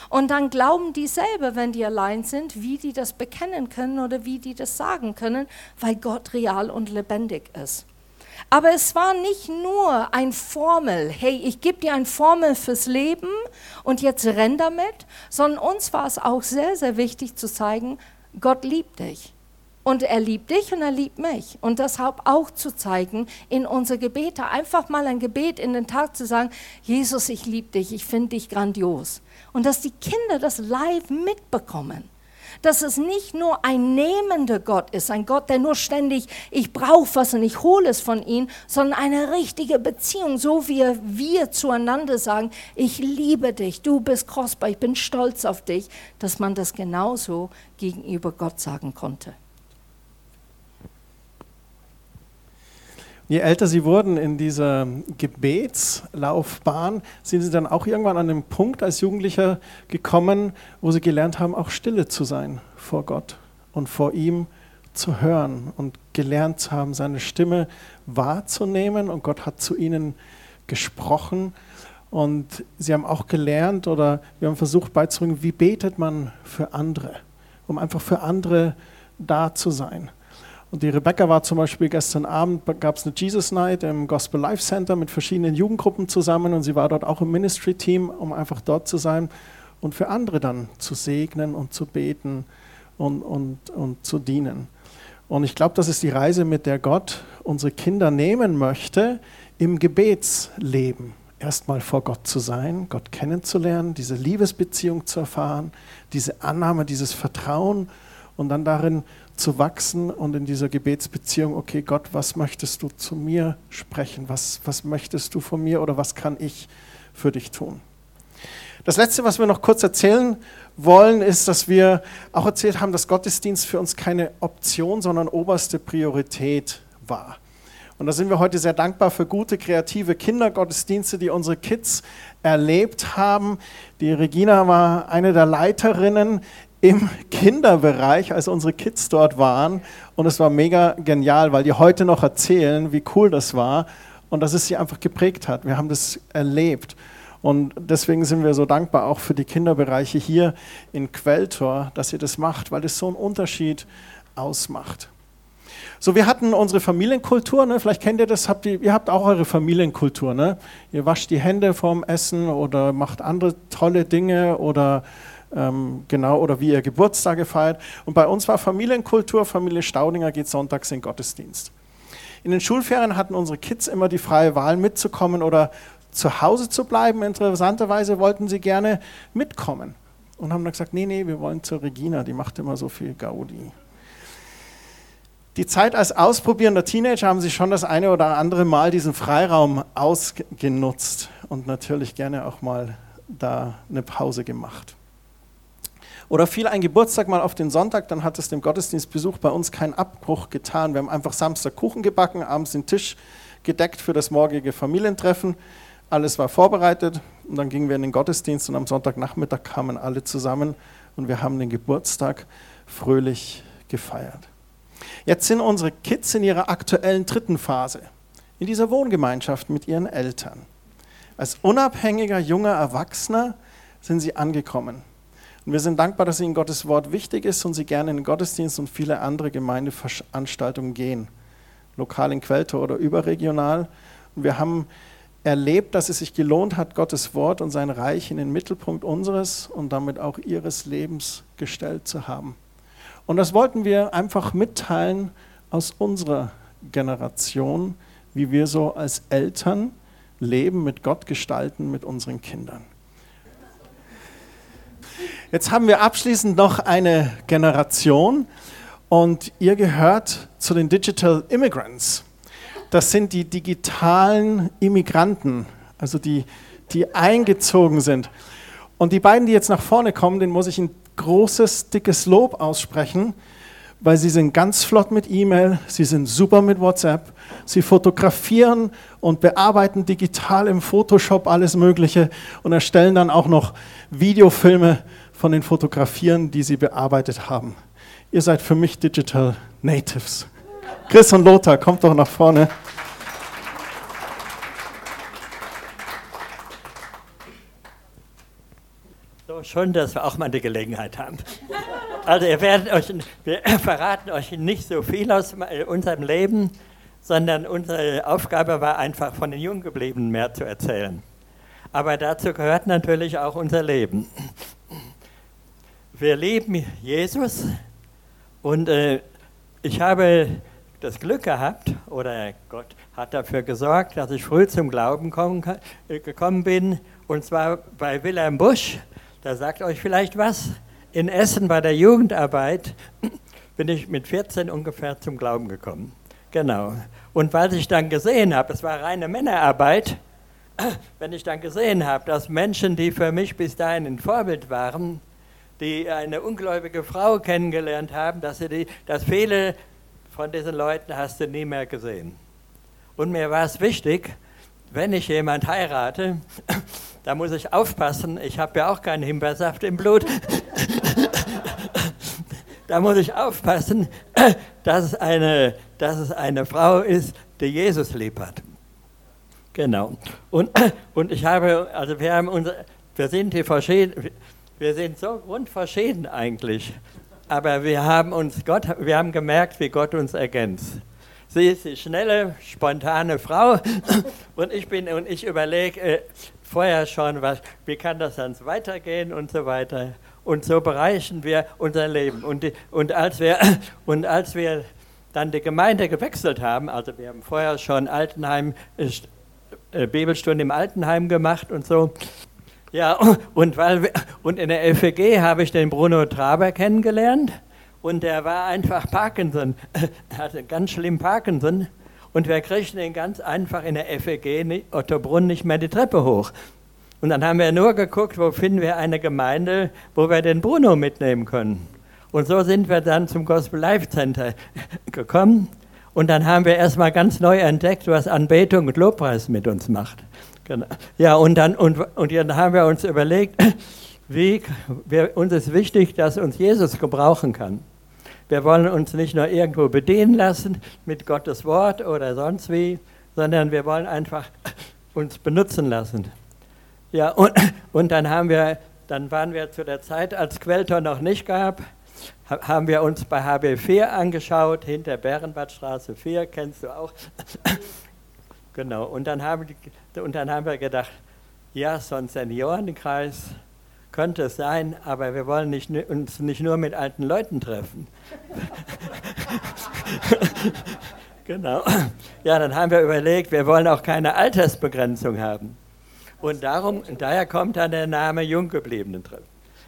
Und dann glauben die selber, wenn die allein sind, wie die das bekennen können oder wie die das sagen können, weil Gott real und lebendig ist. Aber es war nicht nur ein Formel, hey, ich gebe dir ein Formel fürs Leben und jetzt renn damit, sondern uns war es auch sehr, sehr wichtig zu zeigen, Gott liebt dich. Und er liebt dich und er liebt mich. Und deshalb auch zu zeigen in unsere Gebete, einfach mal ein Gebet in den Tag zu sagen, Jesus, ich liebe dich, ich finde dich grandios. Und dass die Kinder das live mitbekommen. Dass es nicht nur ein nehmender Gott ist, ein Gott, der nur ständig, ich brauche was und ich hole es von ihm, sondern eine richtige Beziehung, so wie wir zueinander sagen, ich liebe dich, du bist kostbar, ich bin stolz auf dich, dass man das genauso gegenüber Gott sagen konnte. Je älter sie wurden in dieser Gebetslaufbahn, sind sie dann auch irgendwann an den Punkt als Jugendlicher gekommen, wo sie gelernt haben, auch stille zu sein vor Gott und vor ihm zu hören und gelernt zu haben, seine Stimme wahrzunehmen und Gott hat zu ihnen gesprochen. Und sie haben auch gelernt oder wir haben versucht beizubringen, wie betet man für andere, um einfach für andere da zu sein. Und die Rebecca war zum Beispiel gestern Abend, gab es eine Jesus Night im Gospel Life Center mit verschiedenen Jugendgruppen zusammen und sie war dort auch im Ministry-Team, um einfach dort zu sein. und für andere dann zu segnen und zu beten und, und, und zu dienen. Und ich glaube, das ist die Reise, mit der Gott unsere Kinder nehmen möchte im Gebetsleben. Erstmal vor Gott zu sein, Gott kennenzulernen, diese Liebesbeziehung zu erfahren, diese Annahme, dieses Vertrauen und dann darin zu wachsen und in dieser Gebetsbeziehung, okay Gott, was möchtest du zu mir sprechen? Was, was möchtest du von mir oder was kann ich für dich tun? Das Letzte, was wir noch kurz erzählen wollen, ist, dass wir auch erzählt haben, dass Gottesdienst für uns keine Option, sondern oberste Priorität war. Und da sind wir heute sehr dankbar für gute, kreative Kindergottesdienste, die unsere Kids erlebt haben. Die Regina war eine der Leiterinnen im Kinderbereich, als unsere Kids dort waren. Und es war mega genial, weil die heute noch erzählen, wie cool das war und dass es sie einfach geprägt hat. Wir haben das erlebt. Und deswegen sind wir so dankbar auch für die Kinderbereiche hier in Quelltor, dass ihr das macht, weil es so einen Unterschied ausmacht. So, wir hatten unsere Familienkultur, ne? vielleicht kennt ihr das, habt ihr, ihr habt auch eure Familienkultur. Ne? Ihr wascht die Hände vorm Essen oder macht andere tolle Dinge oder genau, oder wie ihr Geburtstage feiert. Und bei uns war Familienkultur, Familie Staudinger geht sonntags in Gottesdienst. In den Schulferien hatten unsere Kids immer die freie Wahl mitzukommen oder zu Hause zu bleiben. Interessanterweise wollten sie gerne mitkommen und haben dann gesagt, nee, nee, wir wollen zur Regina, die macht immer so viel Gaudi. Die Zeit als ausprobierender Teenager haben sie schon das eine oder andere Mal diesen Freiraum ausgenutzt und natürlich gerne auch mal da eine Pause gemacht. Oder fiel ein Geburtstag mal auf den Sonntag, dann hat es dem Gottesdienstbesuch bei uns keinen Abbruch getan. Wir haben einfach Samstag Kuchen gebacken, abends den Tisch gedeckt für das morgige Familientreffen. Alles war vorbereitet und dann gingen wir in den Gottesdienst und am Sonntagnachmittag kamen alle zusammen und wir haben den Geburtstag fröhlich gefeiert. Jetzt sind unsere Kids in ihrer aktuellen dritten Phase, in dieser Wohngemeinschaft mit ihren Eltern. Als unabhängiger junger Erwachsener sind sie angekommen. Und wir sind dankbar, dass ihnen Gottes Wort wichtig ist und sie gerne in den Gottesdienst und viele andere Gemeindeveranstaltungen gehen. Lokal in Quelltor oder überregional. Und wir haben erlebt, dass es sich gelohnt hat, Gottes Wort und sein Reich in den Mittelpunkt unseres und damit auch ihres Lebens gestellt zu haben. Und das wollten wir einfach mitteilen aus unserer Generation, wie wir so als Eltern leben, mit Gott gestalten, mit unseren Kindern. Jetzt haben wir abschließend noch eine Generation und ihr gehört zu den Digital Immigrants. Das sind die digitalen Immigranten, also die, die eingezogen sind. Und die beiden, die jetzt nach vorne kommen, denen muss ich ein großes, dickes Lob aussprechen, weil sie sind ganz flott mit E-Mail, sie sind super mit WhatsApp, sie fotografieren und bearbeiten digital im Photoshop alles Mögliche und erstellen dann auch noch Videofilme von den Fotografieren, die sie bearbeitet haben. Ihr seid für mich Digital Natives. Chris und Lothar, kommt doch nach vorne. So, schon, dass wir auch mal eine Gelegenheit haben. Also, ihr werdet euch, wir verraten euch nicht so viel aus unserem Leben, sondern unsere Aufgabe war einfach von den Junggebliebenen mehr zu erzählen. Aber dazu gehört natürlich auch unser Leben. Wir lieben Jesus und äh, ich habe das Glück gehabt, oder Gott hat dafür gesorgt, dass ich früh zum Glauben kommen, äh, gekommen bin, und zwar bei Wilhelm Busch. Da sagt euch vielleicht was. In Essen bei der Jugendarbeit bin ich mit 14 ungefähr zum Glauben gekommen. Genau. Und weil ich dann gesehen habe, es war reine Männerarbeit, wenn ich dann gesehen habe, dass Menschen, die für mich bis dahin ein Vorbild waren, die eine ungläubige Frau kennengelernt haben, dass, sie die, dass viele von diesen Leuten hast du nie mehr gesehen. Und mir war es wichtig, wenn ich jemand heirate, da muss ich aufpassen, ich habe ja auch keinen Himbeersaft im Blut. da muss ich aufpassen, dass es, eine, dass es eine Frau ist, die Jesus lieb hat. Genau. Und, und ich habe, also wir haben unser, wir sind die verschieden, wir sind so grundverschieden eigentlich, aber wir haben uns Gott, wir haben gemerkt, wie Gott uns ergänzt. sie ist die schnelle, spontane Frau und ich bin und ich überlege äh, vorher schon, was, wie kann das dann weitergehen und so weiter. Und so bereichen wir unser Leben. Und, und, als wir, und als wir dann die Gemeinde gewechselt haben, also wir haben vorher schon Altenheim, äh, Bibelstunde im Altenheim gemacht und so. Ja, und, weil wir, und in der FEG habe ich den Bruno Traber kennengelernt und der war einfach Parkinson, hatte ganz schlimm Parkinson und wir kriegten ihn ganz einfach in der FEG Ottobrunn nicht mehr die Treppe hoch. Und dann haben wir nur geguckt, wo finden wir eine Gemeinde, wo wir den Bruno mitnehmen können. Und so sind wir dann zum Gospel Life Center gekommen. Und dann haben wir erstmal ganz neu entdeckt, was Anbetung und Lobpreis mit uns macht. Genau. Ja, und dann, und, und dann haben wir uns überlegt, wie, wir, uns ist wichtig, dass uns Jesus gebrauchen kann. Wir wollen uns nicht nur irgendwo bedienen lassen mit Gottes Wort oder sonst wie, sondern wir wollen einfach uns benutzen lassen. Ja, und, und dann haben wir, dann waren wir zu der Zeit, als Quelltor noch nicht gab, haben wir uns bei HB4 angeschaut, hinter Bärenbadstraße 4, kennst du auch. genau, und dann, haben, und dann haben wir gedacht, ja, so ein Seniorenkreis, könnte es sein, aber wir wollen nicht, uns nicht nur mit alten Leuten treffen. genau. Ja, dann haben wir überlegt, wir wollen auch keine Altersbegrenzung haben. Und darum, daher kommt dann der Name Junggebliebenen-Treffen.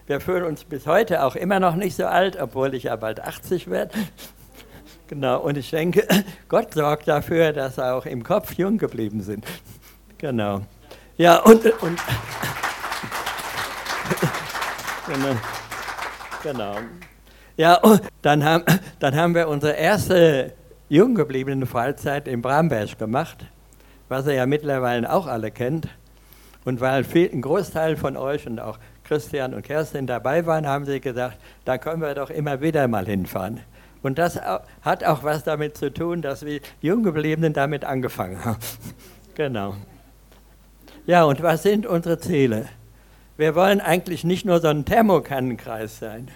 Wir fühlen uns bis heute auch immer noch nicht so alt, obwohl ich ja bald 80 werde. Genau, und ich denke, Gott sorgt dafür, dass wir auch im Kopf jung geblieben sind. Genau. Ja, und, und genau. Ja, dann haben, dann haben wir unsere erste jung gebliebene Freizeit in Bramberg gemacht, was ihr ja mittlerweile auch alle kennt. Und weil viel, ein Großteil von euch und auch Christian und Kerstin dabei waren, haben sie gesagt, da können wir doch immer wieder mal hinfahren. Und das hat auch was damit zu tun, dass wir Junggebliebenen damit angefangen haben. genau. Ja, und was sind unsere Ziele? Wir wollen eigentlich nicht nur so ein Thermokannenkreis sein,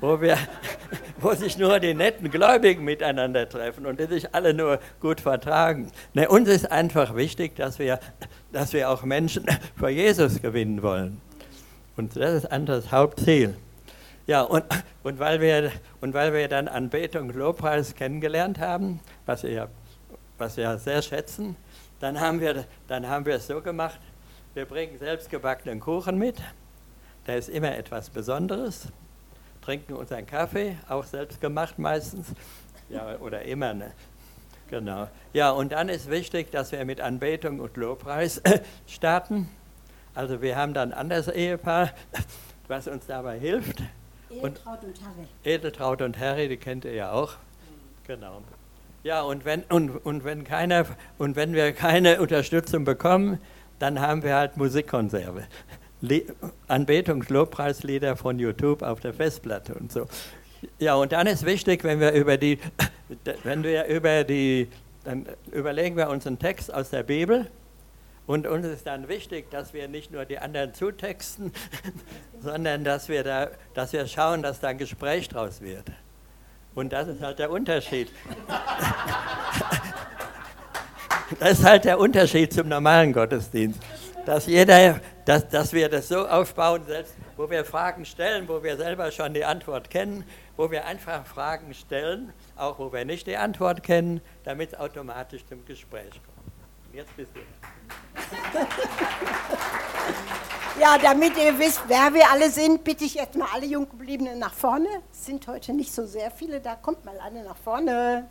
wo, wir, wo sich nur die netten Gläubigen miteinander treffen und die sich alle nur gut vertragen. Ne, uns ist einfach wichtig, dass wir, dass wir auch Menschen für Jesus gewinnen wollen. Und das ist das Hauptziel. Ja, und, und, weil wir, und weil wir dann Anbetung und Lobpreis kennengelernt haben, was wir, was sehr schätzen, dann haben wir es so gemacht, wir bringen selbstgebackenen Kuchen mit. Der ist immer etwas Besonderes. Trinken unseren Kaffee, auch selbst gemacht meistens. Ja, oder immer. Ne? Genau. Ja, und dann ist wichtig, dass wir mit Anbetung und Lobpreis starten. Also wir haben dann ein anderes Ehepaar, was uns dabei hilft. Edeltraut und, und Harry. Edeltraut und Harry, die kennt ihr ja auch. Genau. Ja, und wenn, und, und, wenn keiner, und wenn wir keine Unterstützung bekommen, dann haben wir halt Musikkonserve. Anbetungs-, Lobpreislieder von YouTube auf der Festplatte und so. Ja, und dann ist wichtig, wenn wir über die, wenn wir über die, dann überlegen wir uns einen Text aus der Bibel und uns ist dann wichtig, dass wir nicht nur die anderen zutexten, sondern dass wir, da, dass wir schauen, dass da ein Gespräch draus wird. Und das ist halt der Unterschied. Das ist halt der Unterschied zum normalen Gottesdienst. Dass, jeder, dass, dass wir das so aufbauen, selbst, wo wir Fragen stellen, wo wir selber schon die Antwort kennen, wo wir einfach Fragen stellen, auch wo wir nicht die Antwort kennen, damit es automatisch zum Gespräch kommt. Jetzt bist du. Ja, damit ihr wisst, wer wir alle sind, bitte ich jetzt mal alle Junggebliebenen nach vorne. Es sind heute nicht so sehr viele, da kommt mal alle nach vorne.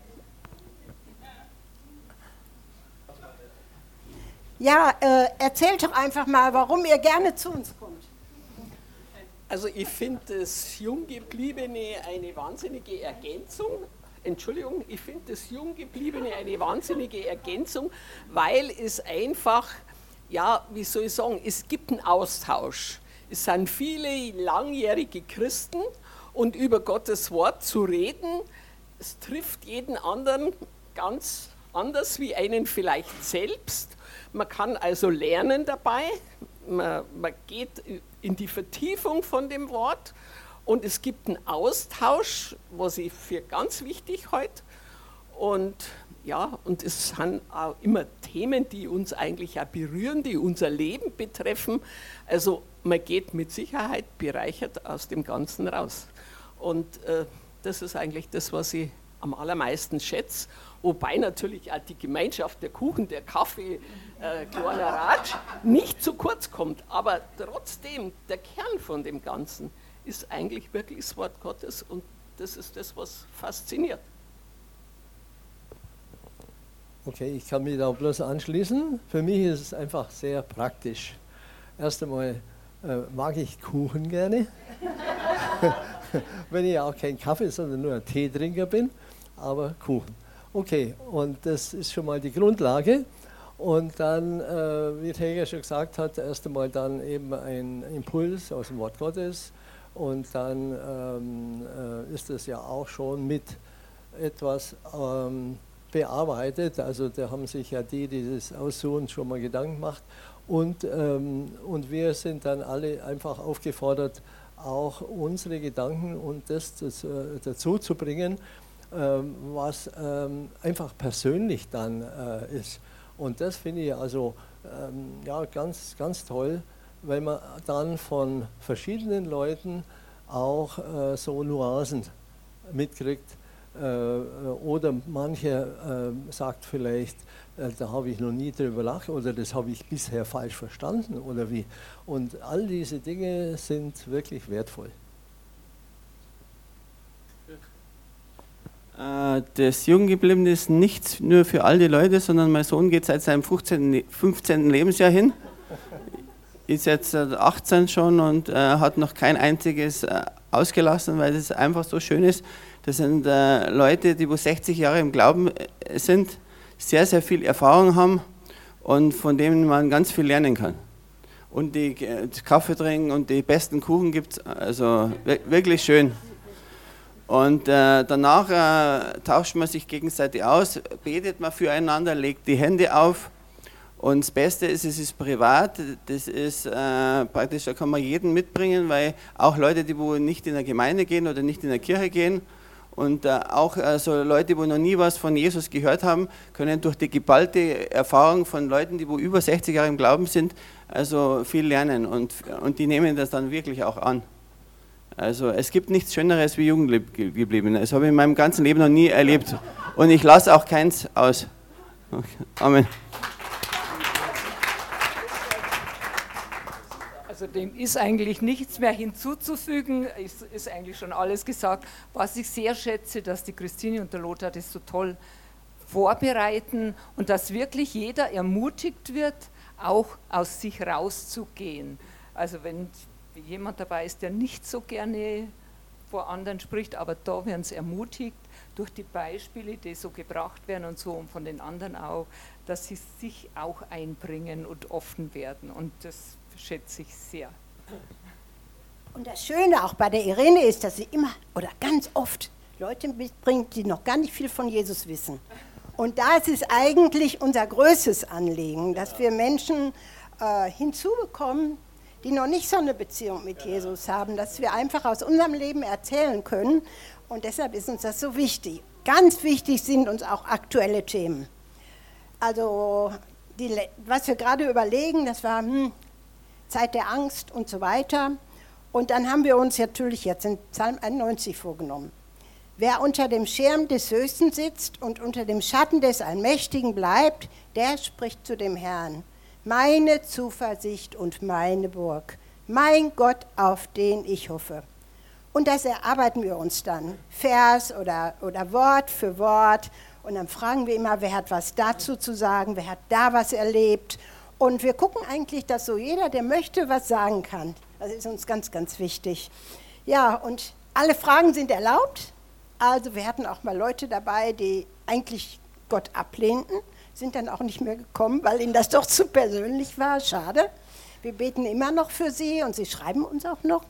Ja, äh, erzählt doch einfach mal, warum ihr gerne zu uns kommt. Also ich finde das Junggebliebene eine wahnsinnige Ergänzung. Entschuldigung, ich finde das Junggebliebene eine wahnsinnige Ergänzung, weil es einfach, ja, wie soll ich sagen, es gibt einen Austausch. Es sind viele langjährige Christen und über Gottes Wort zu reden, es trifft jeden anderen ganz anders wie einen vielleicht selbst. Man kann also lernen dabei, man, man geht in die Vertiefung von dem Wort und es gibt einen Austausch, was ich für ganz wichtig heute. Und ja, und es sind auch immer Themen, die uns eigentlich auch berühren, die unser Leben betreffen. Also man geht mit Sicherheit bereichert aus dem Ganzen raus. Und äh, das ist eigentlich das, was ich am allermeisten schätze. Wobei natürlich auch die Gemeinschaft, der Kuchen, der Kaffee, äh, kleiner Ratsch nicht zu kurz kommt. Aber trotzdem, der Kern von dem Ganzen ist eigentlich wirklich das Wort Gottes und das ist das, was fasziniert. Okay, ich kann mich da bloß anschließen. Für mich ist es einfach sehr praktisch. Erst einmal äh, mag ich Kuchen gerne, wenn ich auch kein Kaffee, sondern nur ein Teetrinker bin, aber Kuchen. Okay, und das ist schon mal die Grundlage. Und dann, äh, wie Helga schon gesagt hat, erst einmal dann eben ein Impuls aus dem Wort Gottes. Und dann ähm, äh, ist es ja auch schon mit etwas ähm, bearbeitet. Also da haben sich ja die, die das aussuchen, schon mal Gedanken gemacht. Und, ähm, und wir sind dann alle einfach aufgefordert, auch unsere Gedanken und das, das äh, dazu zu bringen, was ähm, einfach persönlich dann äh, ist. Und das finde ich also ähm, ja, ganz, ganz toll, weil man dann von verschiedenen Leuten auch äh, so Nuancen mitkriegt. Äh, oder mancher sagt vielleicht, da habe ich noch nie drüber lacht oder das habe ich bisher falsch verstanden oder wie. Und all diese Dinge sind wirklich wertvoll. Das Jugendgebliebene ist nicht nur für all die Leute, sondern mein Sohn geht seit seinem 15, 15. Lebensjahr hin. Ist jetzt 18 schon und äh, hat noch kein einziges äh, ausgelassen, weil es einfach so schön ist. Das sind äh, Leute, die wo 60 Jahre im Glauben äh, sind, sehr, sehr viel Erfahrung haben und von denen man ganz viel lernen kann. Und die äh, Kaffee trinken und die besten Kuchen gibt es, also wirklich schön. Und äh, danach äh, tauscht man sich gegenseitig aus, betet man füreinander, legt die Hände auf. Und das Beste ist, es ist privat, das ist äh, praktisch, da kann man jeden mitbringen, weil auch Leute, die wo nicht in der Gemeinde gehen oder nicht in der Kirche gehen und äh, auch äh, so Leute, die noch nie was von Jesus gehört haben, können durch die geballte Erfahrung von Leuten, die wo über 60 Jahre im Glauben sind, also viel lernen und, und die nehmen das dann wirklich auch an. Also es gibt nichts Schöneres wie Jugendgebliebene. Das habe ich in meinem ganzen Leben noch nie erlebt. Und ich lasse auch keins aus. Okay. Amen. Also dem ist eigentlich nichts mehr hinzuzufügen, ist, ist eigentlich schon alles gesagt. Was ich sehr schätze, dass die Christine und der Lothar das so toll vorbereiten und dass wirklich jeder ermutigt wird, auch aus sich rauszugehen. Also wenn jemand dabei ist, der nicht so gerne vor anderen spricht, aber da werden sie ermutigt durch die Beispiele, die so gebracht werden und so und von den anderen auch, dass sie sich auch einbringen und offen werden. Und das schätze ich sehr. Und das Schöne auch bei der Irene ist, dass sie immer oder ganz oft Leute mitbringt, die noch gar nicht viel von Jesus wissen. Und da ist es eigentlich unser größtes Anliegen, dass wir Menschen äh, hinzubekommen, die noch nicht so eine Beziehung mit Jesus haben, dass wir einfach aus unserem Leben erzählen können. Und deshalb ist uns das so wichtig. Ganz wichtig sind uns auch aktuelle Themen. Also die, was wir gerade überlegen, das war hm, Zeit der Angst und so weiter. Und dann haben wir uns natürlich jetzt in Psalm 91 vorgenommen. Wer unter dem Schirm des Höchsten sitzt und unter dem Schatten des Allmächtigen bleibt, der spricht zu dem Herrn meine Zuversicht und meine Burg, mein Gott, auf den ich hoffe. Und das erarbeiten wir uns dann, Vers oder, oder Wort für Wort. Und dann fragen wir immer, wer hat was dazu zu sagen, wer hat da was erlebt. Und wir gucken eigentlich, dass so jeder, der möchte, was sagen kann. Das ist uns ganz, ganz wichtig. Ja, und alle Fragen sind erlaubt. Also wir hatten auch mal Leute dabei, die eigentlich Gott ablehnten sind dann auch nicht mehr gekommen, weil ihnen das doch zu persönlich war. Schade. Wir beten immer noch für sie und sie schreiben uns auch noch.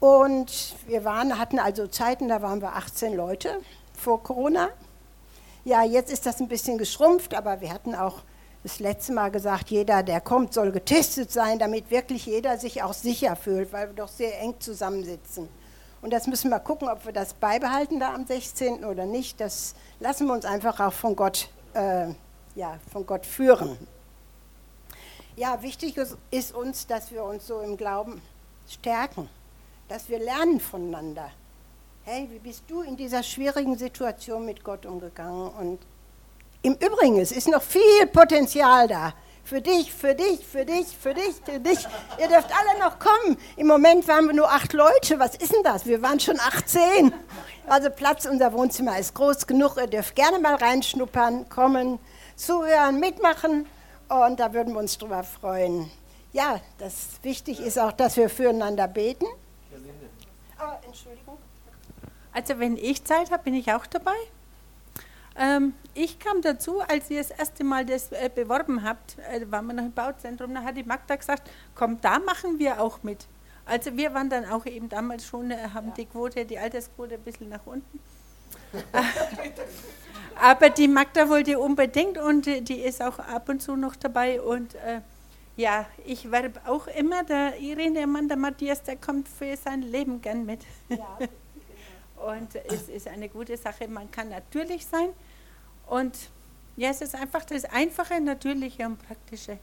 Und wir waren, hatten also Zeiten, da waren wir 18 Leute vor Corona. Ja, jetzt ist das ein bisschen geschrumpft, aber wir hatten auch das letzte Mal gesagt, jeder, der kommt, soll getestet sein, damit wirklich jeder sich auch sicher fühlt, weil wir doch sehr eng zusammensitzen. Und das müssen wir gucken, ob wir das beibehalten da am 16. oder nicht. Das lassen wir uns einfach auch von Gott äh, ja, von Gott führen. Ja, wichtig ist, uns, dass wir uns so im Glauben stärken, dass wir lernen voneinander. Hey, wie bist du in dieser schwierigen Situation mit Gott umgegangen? Und im Übrigen, es ist noch viel Potenzial da. Für dich, für dich, für dich, für dich, für dich. Ihr dürft alle noch kommen. Im Moment waren wir nur acht Leute. Was ist denn das? Wir waren schon 18. Also Platz, unser Wohnzimmer ist groß genug. Ihr dürft gerne mal reinschnuppern, kommen, zuhören, mitmachen. Und da würden wir uns drüber freuen. Ja, das wichtig ist auch, dass wir füreinander beten. Oh, Entschuldigung. Also wenn ich Zeit habe, bin ich auch dabei. Ähm, ich kam dazu, als ihr das erste Mal das äh, beworben habt, äh, waren wir noch im Bauzentrum, da hat die Magda gesagt, komm, da machen wir auch mit. Also wir waren dann auch eben damals schon, äh, haben ja. die Quote, die Altersquote ein bisschen nach unten. Aber die Magda wollte unbedingt und die ist auch ab und zu noch dabei und äh, ja, ich werbe auch immer, der Irene Mann, der Matthias, der kommt für sein Leben gern mit. Ja, und es ist eine gute Sache, man kann natürlich sein, und ja, es ist einfach das Einfache, Natürliche und Praktische.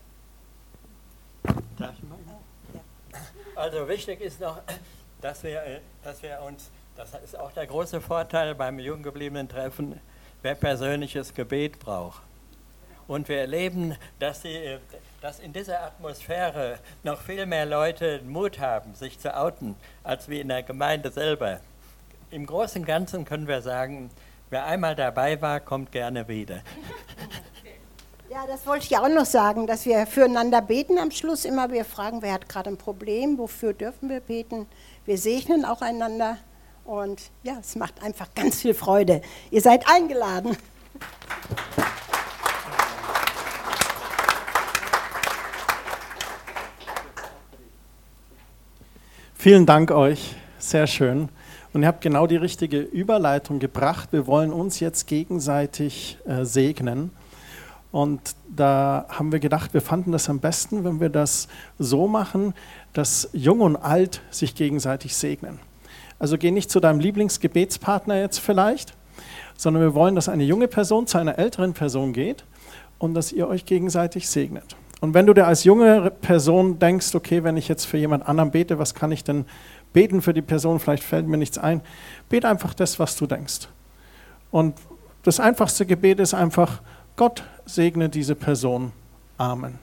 Also wichtig ist noch, dass wir, äh, dass wir uns, das ist auch der große Vorteil beim junggebliebenen Treffen, wer persönliches Gebet braucht. Und wir erleben, dass, sie, äh, dass in dieser Atmosphäre noch viel mehr Leute Mut haben, sich zu outen, als wie in der Gemeinde selber. Im Großen und Ganzen können wir sagen, Wer einmal dabei war, kommt gerne wieder. Ja, das wollte ich auch noch sagen, dass wir füreinander beten am Schluss immer. Wir fragen, wer hat gerade ein Problem, wofür dürfen wir beten. Wir segnen auch einander und ja, es macht einfach ganz viel Freude. Ihr seid eingeladen. Vielen Dank euch, sehr schön. Und ihr habt genau die richtige Überleitung gebracht. Wir wollen uns jetzt gegenseitig äh, segnen. Und da haben wir gedacht, wir fanden das am besten, wenn wir das so machen, dass Jung und Alt sich gegenseitig segnen. Also geh nicht zu deinem Lieblingsgebetspartner jetzt vielleicht, sondern wir wollen, dass eine junge Person zu einer älteren Person geht und dass ihr euch gegenseitig segnet. Und wenn du dir als junge Person denkst, okay, wenn ich jetzt für jemand anderen bete, was kann ich denn beten für die Person, vielleicht fällt mir nichts ein. Bete einfach das, was du denkst. Und das einfachste Gebet ist einfach, Gott segne diese Person. Amen.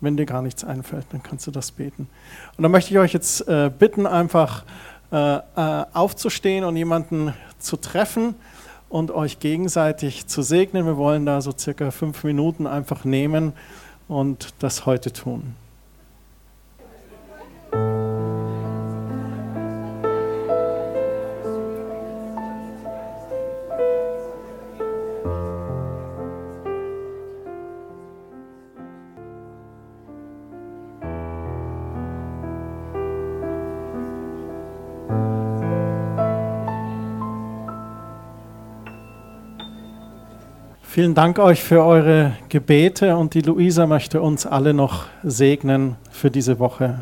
Wenn dir gar nichts einfällt, dann kannst du das beten. Und dann möchte ich euch jetzt äh, bitten, einfach aufzustehen und jemanden zu treffen und euch gegenseitig zu segnen. Wir wollen da so circa fünf Minuten einfach nehmen und das heute tun. Vielen Dank euch für eure Gebete und die Luisa möchte uns alle noch segnen für diese Woche.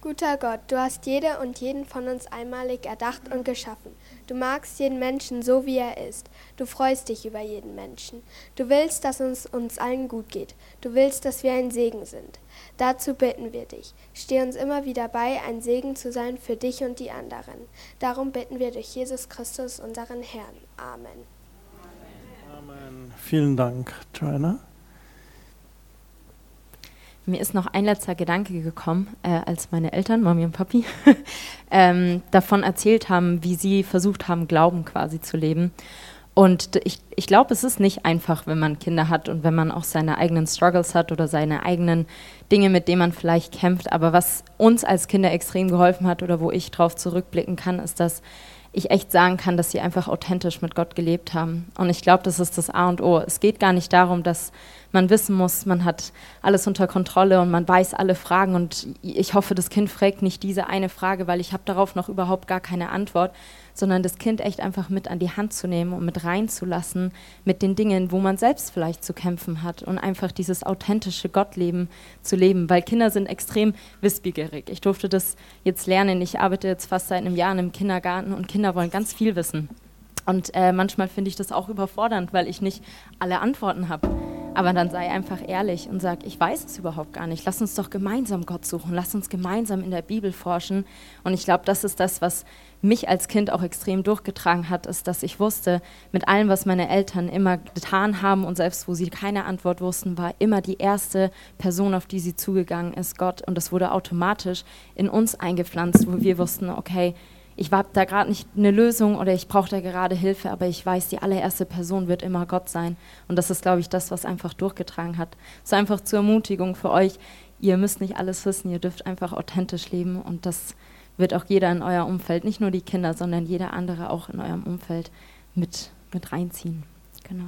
Guter Gott, du hast jede und jeden von uns einmalig erdacht und geschaffen. Du magst jeden Menschen so, wie er ist. Du freust dich über jeden Menschen. Du willst, dass es uns allen gut geht. Du willst, dass wir ein Segen sind. Dazu bitten wir dich. Steh uns immer wieder bei, ein Segen zu sein für dich und die anderen. Darum bitten wir durch Jesus Christus, unseren Herrn. Amen. Amen. Vielen Dank, Joanna. Mir ist noch ein letzter Gedanke gekommen, äh, als meine Eltern, Mami und Papi, ähm, davon erzählt haben, wie sie versucht haben, Glauben quasi zu leben. Und ich, ich glaube, es ist nicht einfach, wenn man Kinder hat und wenn man auch seine eigenen Struggles hat oder seine eigenen Dinge, mit denen man vielleicht kämpft. Aber was uns als Kinder extrem geholfen hat oder wo ich drauf zurückblicken kann, ist, dass ich echt sagen kann, dass sie einfach authentisch mit Gott gelebt haben. Und ich glaube, das ist das A und O. Es geht gar nicht darum, dass man wissen muss, man hat alles unter Kontrolle und man weiß alle Fragen. Und ich hoffe, das Kind fragt nicht diese eine Frage, weil ich habe darauf noch überhaupt gar keine Antwort, sondern das Kind echt einfach mit an die Hand zu nehmen und mit reinzulassen mit den Dingen, wo man selbst vielleicht zu kämpfen hat und einfach dieses authentische Gottleben zu leben, weil Kinder sind extrem wissbegierig. Ich durfte das jetzt lernen. Ich arbeite jetzt fast seit einem Jahr in einem Kindergarten und Kinder wollen ganz viel wissen. Und äh, manchmal finde ich das auch überfordernd, weil ich nicht alle Antworten habe. Aber dann sei einfach ehrlich und sag, ich weiß es überhaupt gar nicht. Lass uns doch gemeinsam Gott suchen. Lass uns gemeinsam in der Bibel forschen. Und ich glaube, das ist das, was mich als Kind auch extrem durchgetragen hat, ist, dass ich wusste, mit allem, was meine Eltern immer getan haben und selbst wo sie keine Antwort wussten, war immer die erste Person, auf die sie zugegangen ist, Gott. Und das wurde automatisch in uns eingepflanzt, wo wir wussten, okay, ich habe da gerade nicht eine Lösung oder ich brauche da gerade Hilfe, aber ich weiß, die allererste Person wird immer Gott sein. Und das ist, glaube ich, das, was einfach durchgetragen hat. Ist einfach zur Ermutigung für euch. Ihr müsst nicht alles wissen, ihr dürft einfach authentisch leben und das wird auch jeder in euer Umfeld, nicht nur die Kinder, sondern jeder andere auch in eurem Umfeld mit, mit reinziehen. Genau.